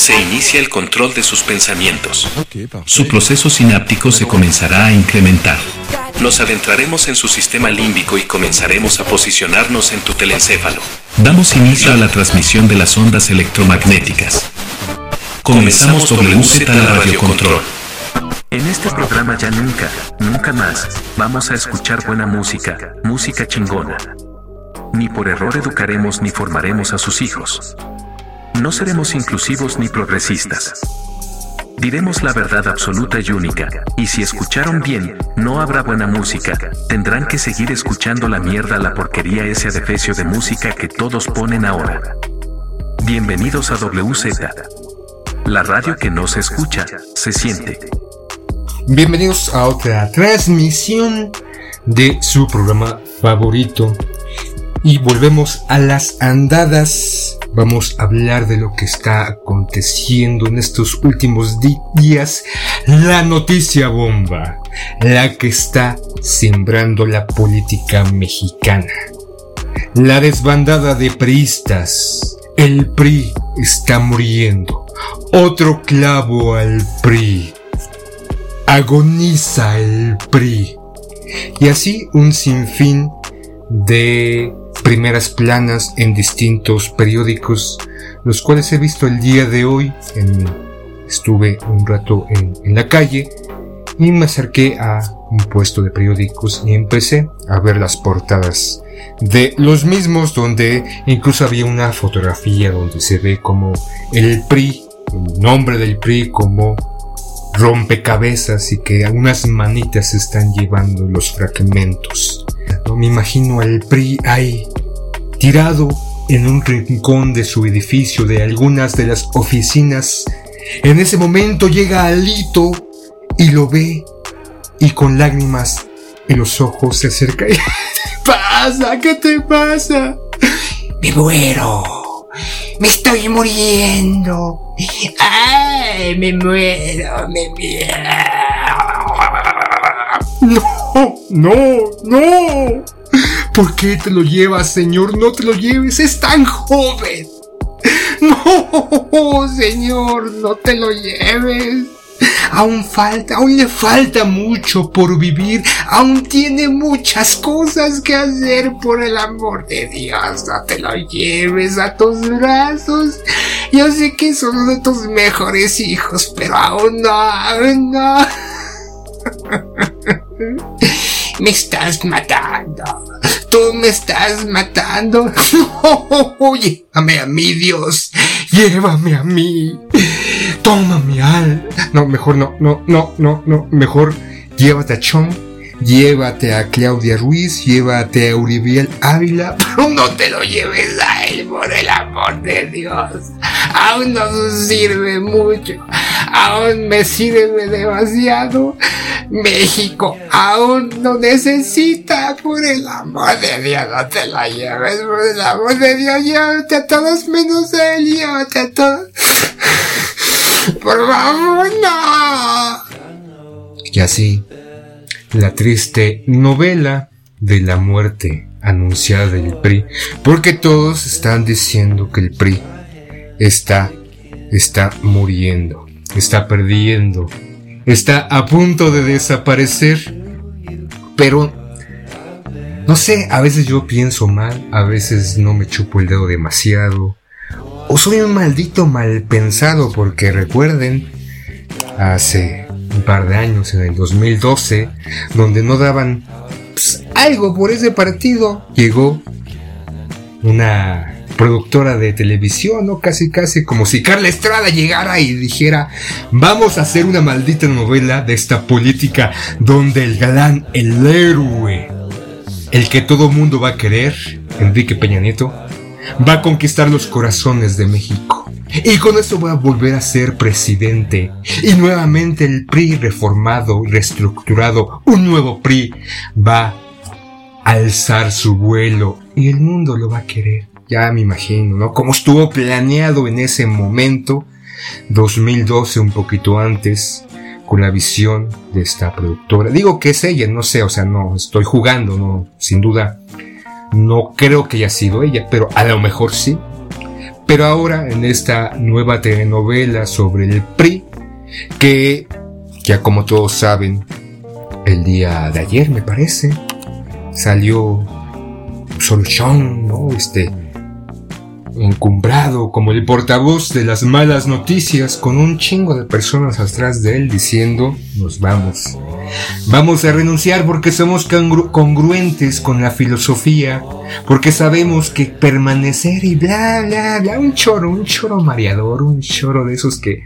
se inicia el control de sus pensamientos. Su proceso sináptico se comenzará a incrementar. Nos adentraremos en su sistema límbico y comenzaremos a posicionarnos en tu telencéfalo. Damos inicio a la transmisión de las ondas electromagnéticas. Comenzamos WZ la radiocontrol. En este programa ya nunca, nunca más, vamos a escuchar buena música, música chingona. Ni por error educaremos ni formaremos a sus hijos. No seremos inclusivos ni progresistas. Diremos la verdad absoluta y única, y si escucharon bien, no habrá buena música, tendrán que seguir escuchando la mierda, la porquería, ese adefesio de música que todos ponen ahora. Bienvenidos a WZ. La radio que no se escucha, se siente. Bienvenidos a otra transmisión de su programa favorito. Y volvemos a las andadas vamos a hablar de lo que está aconteciendo en estos últimos días, la noticia bomba, la que está sembrando la política mexicana. La desbandada de priistas, el PRI está muriendo, otro clavo al PRI, agoniza el PRI, y así un sinfín de primeras planas en distintos periódicos, los cuales he visto el día de hoy. estuve un rato en, en la calle y me acerqué a un puesto de periódicos y empecé a ver las portadas de los mismos donde incluso había una fotografía donde se ve como el PRI, el nombre del PRI como rompecabezas y que algunas manitas están llevando los fragmentos. No me imagino al PRI ahí, tirado en un rincón de su edificio de algunas de las oficinas. En ese momento llega Alito y lo ve y con lágrimas en los ojos se acerca. ¿Qué te pasa? ¿Qué te pasa? Me muero. Me estoy muriendo. ¡Ay! Me muero, me muero. No, no, no. ¿Por qué te lo llevas, señor? No te lo lleves, es tan joven. No, señor, no te lo lleves. Aún falta, aún le falta mucho por vivir, aún tiene muchas cosas que hacer por el amor de Dios. No te lo lleves a tus brazos. Yo sé que es uno de tus mejores hijos, pero aún no, aún no. Me estás matando. Tú me estás matando. llévame a mí, Dios. Llévame a mí. Toma mi alma. No, mejor no, no, no, no, no. Mejor llévate a Chong llévate a Claudia Ruiz, llévate a Uribiel Ávila, no te lo lleves a él por el amor de Dios. Aún no sirve mucho, aún me sirve demasiado. México aún no necesita, por el amor de Dios, no te la lleves, por el amor de Dios, llévate a todos menos él, llévate a todos. Por favor, no. Y así la triste novela de la muerte anunciada del PRI, porque todos están diciendo que el PRI está, está muriendo, está perdiendo, está a punto de desaparecer, pero no sé, a veces yo pienso mal, a veces no me chupo el dedo demasiado, o soy un maldito mal pensado, porque recuerden, hace un par de años, en el 2012, donde no daban pues, algo por ese partido, llegó una productora de televisión, ¿no? Casi, casi como si Carla Estrada llegara y dijera, vamos a hacer una maldita novela de esta política donde el galán, el héroe, el que todo mundo va a querer, Enrique Peña Nieto, va a conquistar los corazones de México. Y con eso va a volver a ser presidente. Y nuevamente el PRI reformado, reestructurado, un nuevo PRI, va a alzar su vuelo. Y el mundo lo va a querer. Ya me imagino, ¿no? Como estuvo planeado en ese momento, 2012, un poquito antes, con la visión de esta productora. Digo que es ella, no sé, o sea, no, estoy jugando, no, sin duda. No creo que haya sido ella, pero a lo mejor sí Pero ahora en esta nueva telenovela sobre el PRI, que ya como todos saben, el día de ayer me parece, salió Solución, ¿no? Este, encumbrado como el portavoz de las malas noticias con un chingo de personas atrás de él diciendo nos vamos. Vamos a renunciar porque somos congruentes con la filosofía, porque sabemos que permanecer y bla bla bla, un choro, un choro mareador, un choro de esos que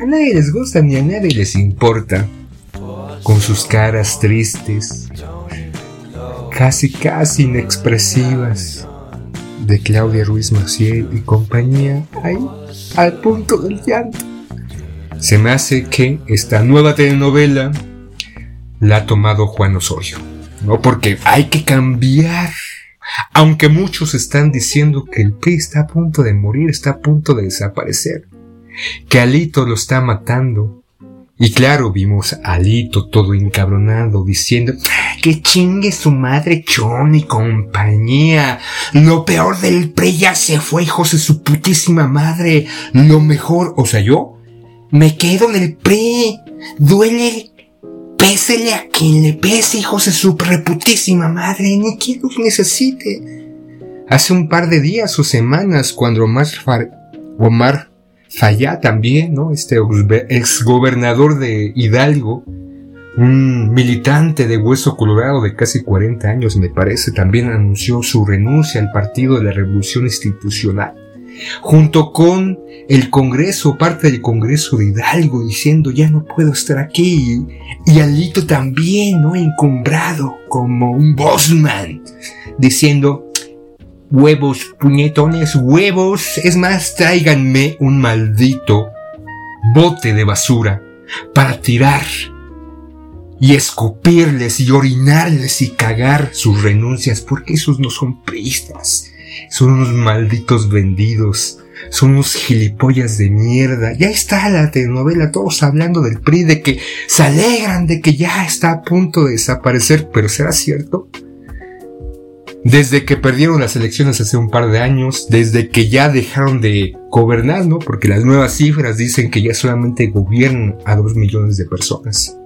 a nadie les gusta ni a nadie les importa, con sus caras tristes, casi casi inexpresivas de Claudia Ruiz Maciel y compañía ahí al punto del llanto. Se me hace que esta nueva telenovela la ha tomado Juan Osorio, ¿no? Porque hay que cambiar. Aunque muchos están diciendo que el PRI está a punto de morir, está a punto de desaparecer, que Alito lo está matando, y claro, vimos a Alito todo encabronado diciendo que chingue su madre Chon y compañía. Lo peor del pre ya se fue, hijos de su putísima madre. Lo mejor, o sea, yo me quedo en el pre. Duele, pésele a quien le pese, hijos de su reputísima madre. Ni quien los necesite. Hace un par de días o semanas, cuando Omar, Omar Fallá también, ¿no? Este exgobernador de Hidalgo, un militante de hueso colorado de casi 40 años, me parece, también anunció su renuncia al Partido de la Revolución Institucional, junto con el Congreso, parte del Congreso de Hidalgo, diciendo ya no puedo estar aquí, y Alito también, ¿no? Encumbrado como un bossman, diciendo Huevos, puñetones, huevos. Es más, tráiganme un maldito bote de basura para tirar y escupirles y orinarles y cagar sus renuncias, porque esos no son priistas. Son unos malditos vendidos. Son unos gilipollas de mierda. Ya está la telenovela, todos hablando del PRI, de que se alegran de que ya está a punto de desaparecer, pero ¿será cierto? Desde que perdieron las elecciones hace un par de años, desde que ya dejaron de gobernar, ¿no? Porque las nuevas cifras dicen que ya solamente gobiernan a dos millones de personas.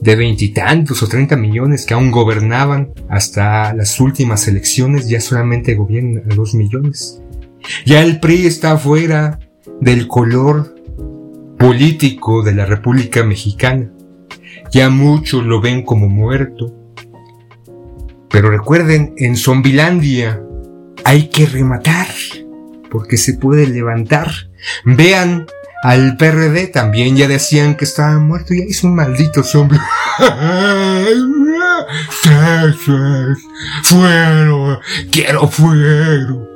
De veintitantos o treinta millones que aún gobernaban hasta las últimas elecciones, ya solamente gobiernan a dos millones. Ya el PRI está fuera del color político de la República Mexicana. Ya muchos lo ven como muerto pero recuerden, en Zombilandia hay que rematar, porque se puede levantar. Vean al PRD, también ya decían que estaba muerto, ya es un maldito zombie. Fuero, quiero fuego.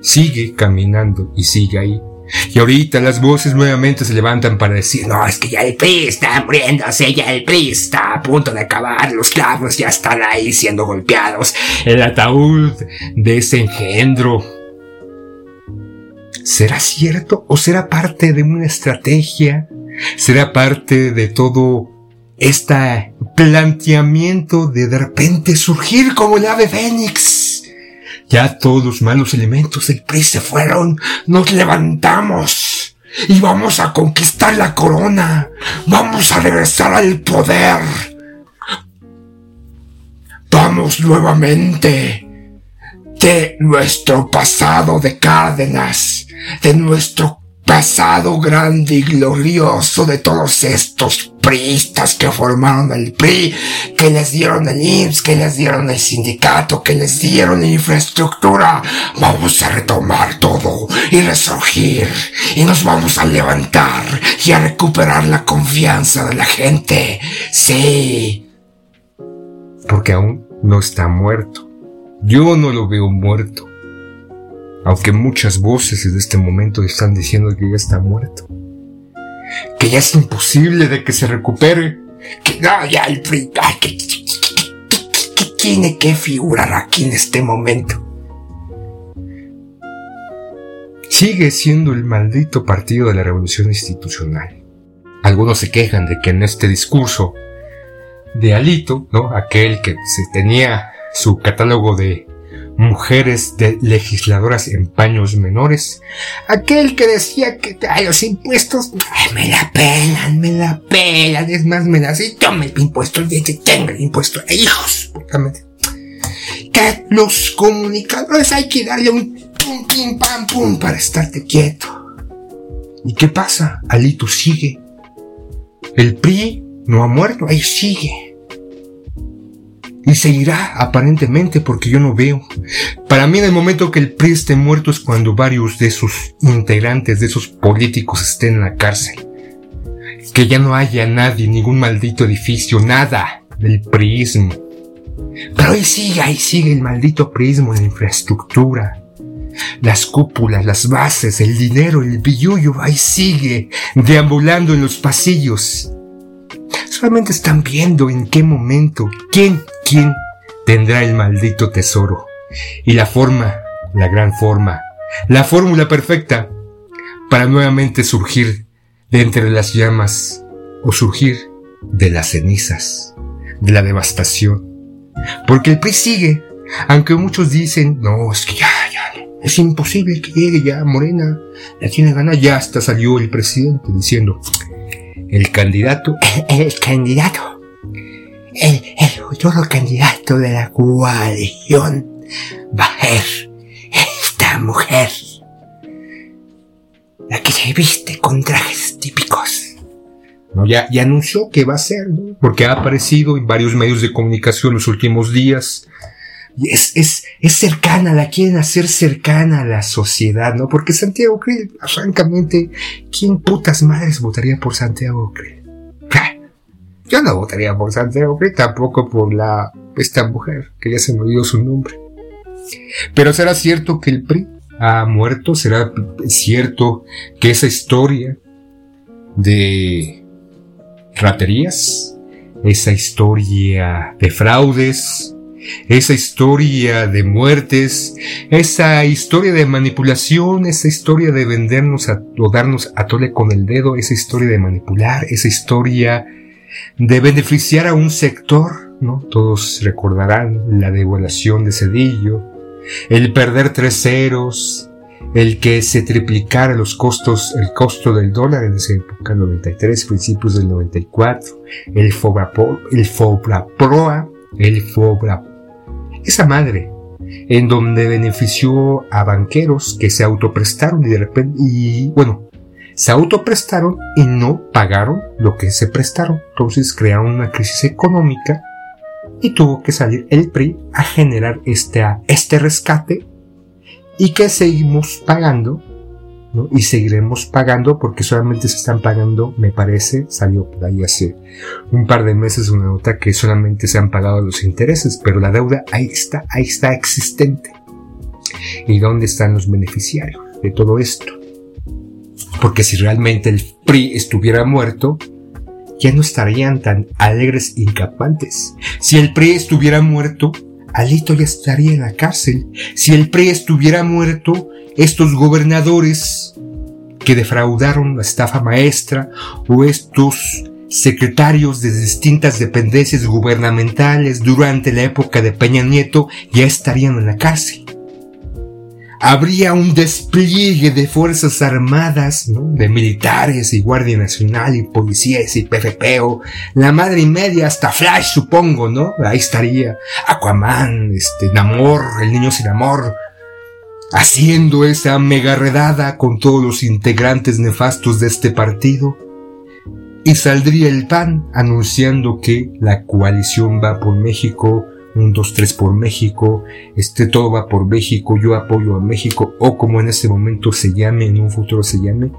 Sigue caminando y sigue ahí. Y ahorita las voces nuevamente se levantan para decir, no, es que ya el PRI está muriéndose, ya el PRI está a punto de acabar, los clavos ya están ahí siendo golpeados, el ataúd de ese engendro. ¿Será cierto o será parte de una estrategia? ¿Será parte de todo este planteamiento de de repente surgir como el ave fénix? Ya todos los malos elementos del PRI se fueron. Nos levantamos. Y vamos a conquistar la corona. Vamos a regresar al poder. Vamos nuevamente de nuestro pasado de Cárdenas, de nuestro pasado grande y glorioso de todos estos que formaron el PRI, que les dieron el IMSS, que les dieron el sindicato, que les dieron infraestructura. Vamos a retomar todo y resurgir y nos vamos a levantar y a recuperar la confianza de la gente. Sí. Porque aún no está muerto. Yo no lo veo muerto aunque muchas voces en este momento están diciendo que ya está muerto. Que ya es imposible de que se recupere. Que no, ya el PRI, que, tiene que figurar aquí en este momento. Sigue siendo el maldito partido de la revolución institucional. Algunos se quejan de que en este discurso de Alito, ¿no? Aquel que se tenía su catálogo de mujeres de legisladoras en paños menores, aquel que decía que los impuestos me la pelan, me la pelan, es más, me la y tome el impuesto, el que tenga el impuesto, hijos, que los comunicadores hay que darle un pum, pim, pam, pum para estarte quieto. ¿Y qué pasa? Alito sigue. El PRI no ha muerto, ahí sigue y seguirá aparentemente porque yo no veo. Para mí en el momento que el PRI esté muerto es cuando varios de sus integrantes, de esos políticos estén en la cárcel. Que ya no haya nadie, ningún maldito edificio, nada del priismo. Pero ahí sigue, ahí sigue el maldito prismo en la infraestructura. Las cúpulas, las bases, el dinero, el billullo, ahí sigue, deambulando en los pasillos. Solamente están viendo en qué momento, quién ¿Quién tendrá el maldito tesoro? Y la forma, la gran forma, la fórmula perfecta para nuevamente surgir de entre las llamas o surgir de las cenizas, de la devastación. Porque el PRI sigue, aunque muchos dicen, no, es que ya, ya, es imposible que llegue ya Morena, ya tiene ganas, ya hasta salió el presidente diciendo, el candidato, el candidato el, el futuro candidato de la coalición va a ser esta mujer. La que se viste con trajes típicos. No, ya, ya anunció que va a ser, ¿no? porque ha aparecido en varios medios de comunicación los últimos días. Es, es, es cercana, la quieren hacer cercana a la sociedad, ¿no? Porque Santiago Krill, francamente, ¿quién putas madres votaría por Santiago Krill? Yo no votaría por Santiago Krill, tampoco por la esta mujer, que ya se me olvidó su nombre. Pero será cierto que el PRI ha muerto, será cierto que esa historia de raterías, esa historia de fraudes, esa historia de muertes, esa historia de manipulación, esa historia de vendernos a, o darnos a tole con el dedo, esa historia de manipular, esa historia de beneficiar a un sector, ¿no? Todos recordarán la devaluación de Cedillo, el perder tres ceros, el que se triplicara los costos, el costo del dólar en esa época, 93, principios del 94, el Fobraproa, el Fobraproa, el Fobra, esa madre, en donde benefició a banqueros que se autoprestaron y de repente, y bueno, se autoprestaron y no pagaron lo que se prestaron. Entonces crearon una crisis económica y tuvo que salir el PRI a generar este, este rescate y que seguimos pagando y seguiremos pagando porque solamente se están pagando, me parece, salió por ahí hace un par de meses una nota que solamente se han pagado los intereses, pero la deuda ahí está, ahí está existente. ¿Y dónde están los beneficiarios de todo esto? Porque si realmente el PRI estuviera muerto, ya no estarían tan alegres e incapantes. Si el PRI estuviera muerto, Alito ya estaría en la cárcel. Si el PRI estuviera muerto, estos gobernadores que defraudaron la estafa maestra o estos secretarios de distintas dependencias gubernamentales durante la época de Peña Nieto ya estarían en la cárcel habría un despliegue de fuerzas armadas, de militares y Guardia Nacional y policías y PFPO, la madre y media hasta Flash supongo, ¿no? Ahí estaría Aquaman, este, Namor, el niño sin amor, haciendo esa mega redada con todos los integrantes nefastos de este partido. Y saldría el PAN anunciando que la coalición va por México un 2-3 por México, este todo va por México, yo apoyo a México, o como en este momento se llame, en un futuro se llame,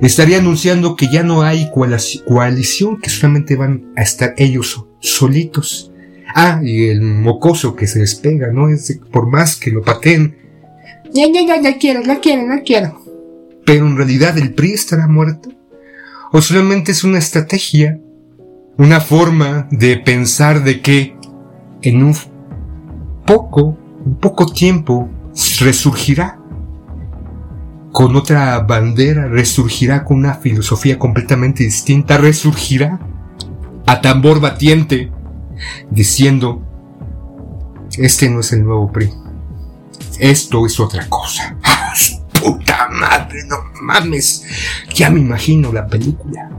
estaría anunciando que ya no hay coalición, que solamente van a estar ellos solitos. Ah, y el mocoso que se les pega, ¿no? Es por más que lo pateen. Ya, ya, ya, ya quiero, ya quiero, ya quiero. Pero en realidad el PRI estará muerto. O solamente es una estrategia, una forma de pensar de que en un poco, un poco tiempo, resurgirá con otra bandera, resurgirá con una filosofía completamente distinta, resurgirá a tambor batiente, diciendo, este no es el nuevo PRI, Esto es otra cosa. ¡Ah, puta madre! No mames. Ya me imagino la película.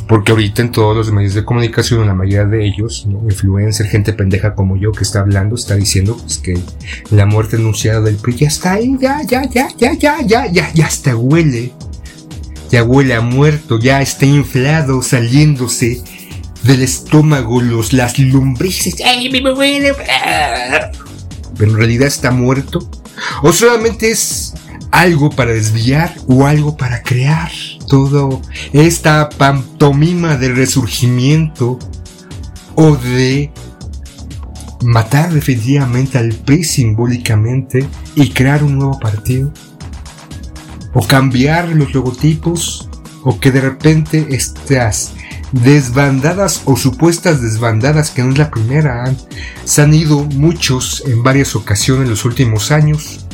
Porque ahorita en todos los medios de comunicación, la mayoría de ellos, ¿no? influencer, gente pendeja como yo que está hablando, está diciendo pues, que la muerte anunciada del PRI ya está ahí, ya, ya, ya, ya, ya, ya, ya, ya hasta huele. Ya huele a muerto, ya está inflado, saliéndose del estómago los, las lombrices. ¡Ay, me muere! Pero en realidad está muerto. O solamente es algo para desviar o algo para crear. Todo esta pantomima de resurgimiento o de matar definitivamente al PRI simbólicamente y crear un nuevo partido. O cambiar los logotipos o que de repente estas desbandadas o supuestas desbandadas que no es la primera se han ido muchos en varias ocasiones en los últimos años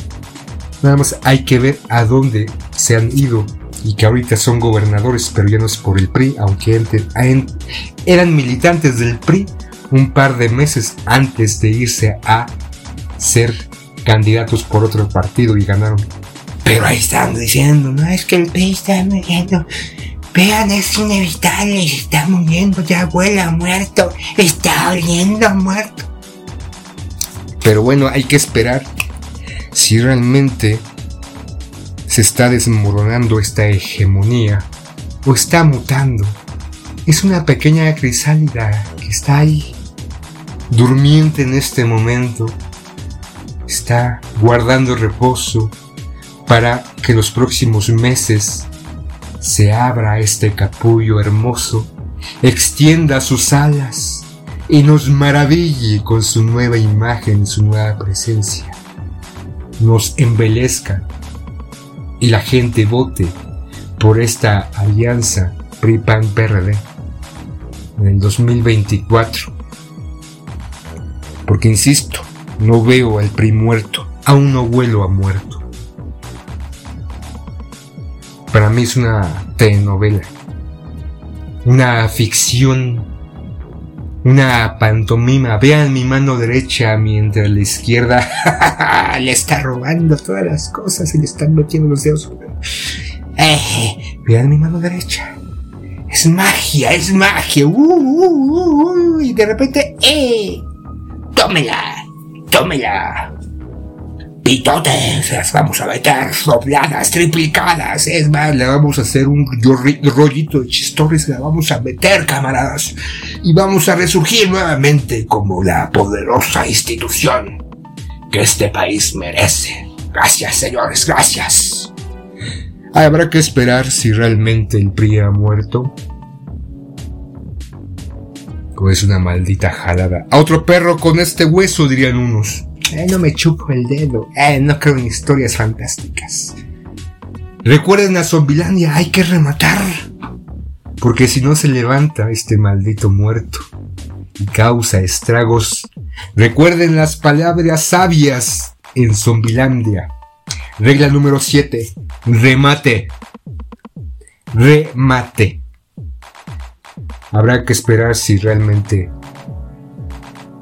nada más hay que ver a dónde se han ido y que ahorita son gobernadores, pero ya no es por el PRI, aunque eran militantes del PRI un par de meses antes de irse a ser candidatos por otro partido y ganaron. Pero ahí están diciendo, no es que el PRI está muriendo. Vean, es inevitable, se está muriendo, ya vuela muerto, está oliendo muerto. Pero bueno, hay que esperar si realmente se está desmoronando esta hegemonía o está mutando. Es una pequeña crisálida que está ahí, durmiente en este momento. Está guardando reposo para que los próximos meses se abra este capullo hermoso, extienda sus alas y nos maraville con su nueva imagen, su nueva presencia. Nos embelezca y la gente vote por esta alianza PRI-PAN-PRD en el 2024. Porque insisto, no veo al PRI muerto, aún no huelo a muerto. Para mí es una telenovela, una ficción, una pantomima. Vean mi mano derecha mientras la izquierda le está robando todas las cosas y le están metiendo los dedos. Eh, vean mi mano derecha. Es magia, es magia. Uh, uh, uh, y de repente, ¡eh! ¡Tómela! ¡Tómela! Pitotes, las vamos a meter dobladas, triplicadas. Es más, le vamos a hacer un rollito de chistores, la vamos a meter, camaradas. Y vamos a resurgir nuevamente como la poderosa institución que este país merece. Gracias, señores, gracias. Habrá que esperar si realmente el PRI ha muerto. O es una maldita jalada. A otro perro con este hueso, dirían unos. No me chupo el dedo. Eh, no creo en historias fantásticas. Recuerden a Zombilandia, hay que rematar. Porque si no se levanta este maldito muerto y causa estragos Recuerden las palabras sabias en Zombilandia. Regla número 7. Remate. Remate. Habrá que esperar si realmente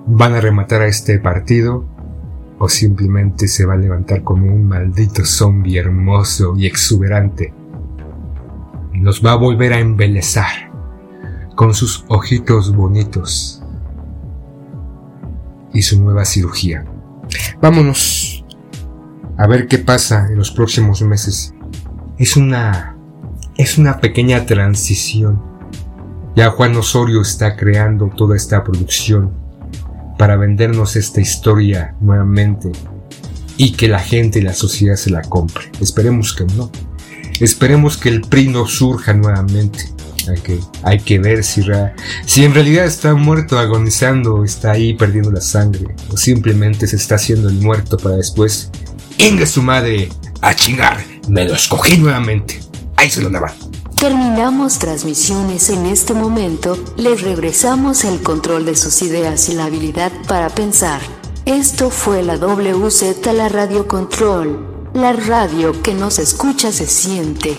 van a rematar a este partido o simplemente se va a levantar como un maldito zombie hermoso y exuberante. Nos va a volver a embelezar con sus ojitos bonitos y su nueva cirugía. Vámonos a ver qué pasa en los próximos meses. Es una es una pequeña transición. Ya Juan Osorio está creando toda esta producción para vendernos esta historia nuevamente y que la gente y la sociedad se la compre. Esperemos que no. Esperemos que el PRI no surja nuevamente. Hay que, hay que ver si, si en realidad está muerto agonizando, está ahí perdiendo la sangre, o simplemente se está haciendo el muerto para después. ¡Inga su madre! ¡A chingar! ¡Me lo escogí nuevamente! Ahí se lo daban. Terminamos transmisiones en este momento, les regresamos el control de sus ideas y la habilidad para pensar. Esto fue la WZ, la Radio Control, la radio que nos escucha se siente.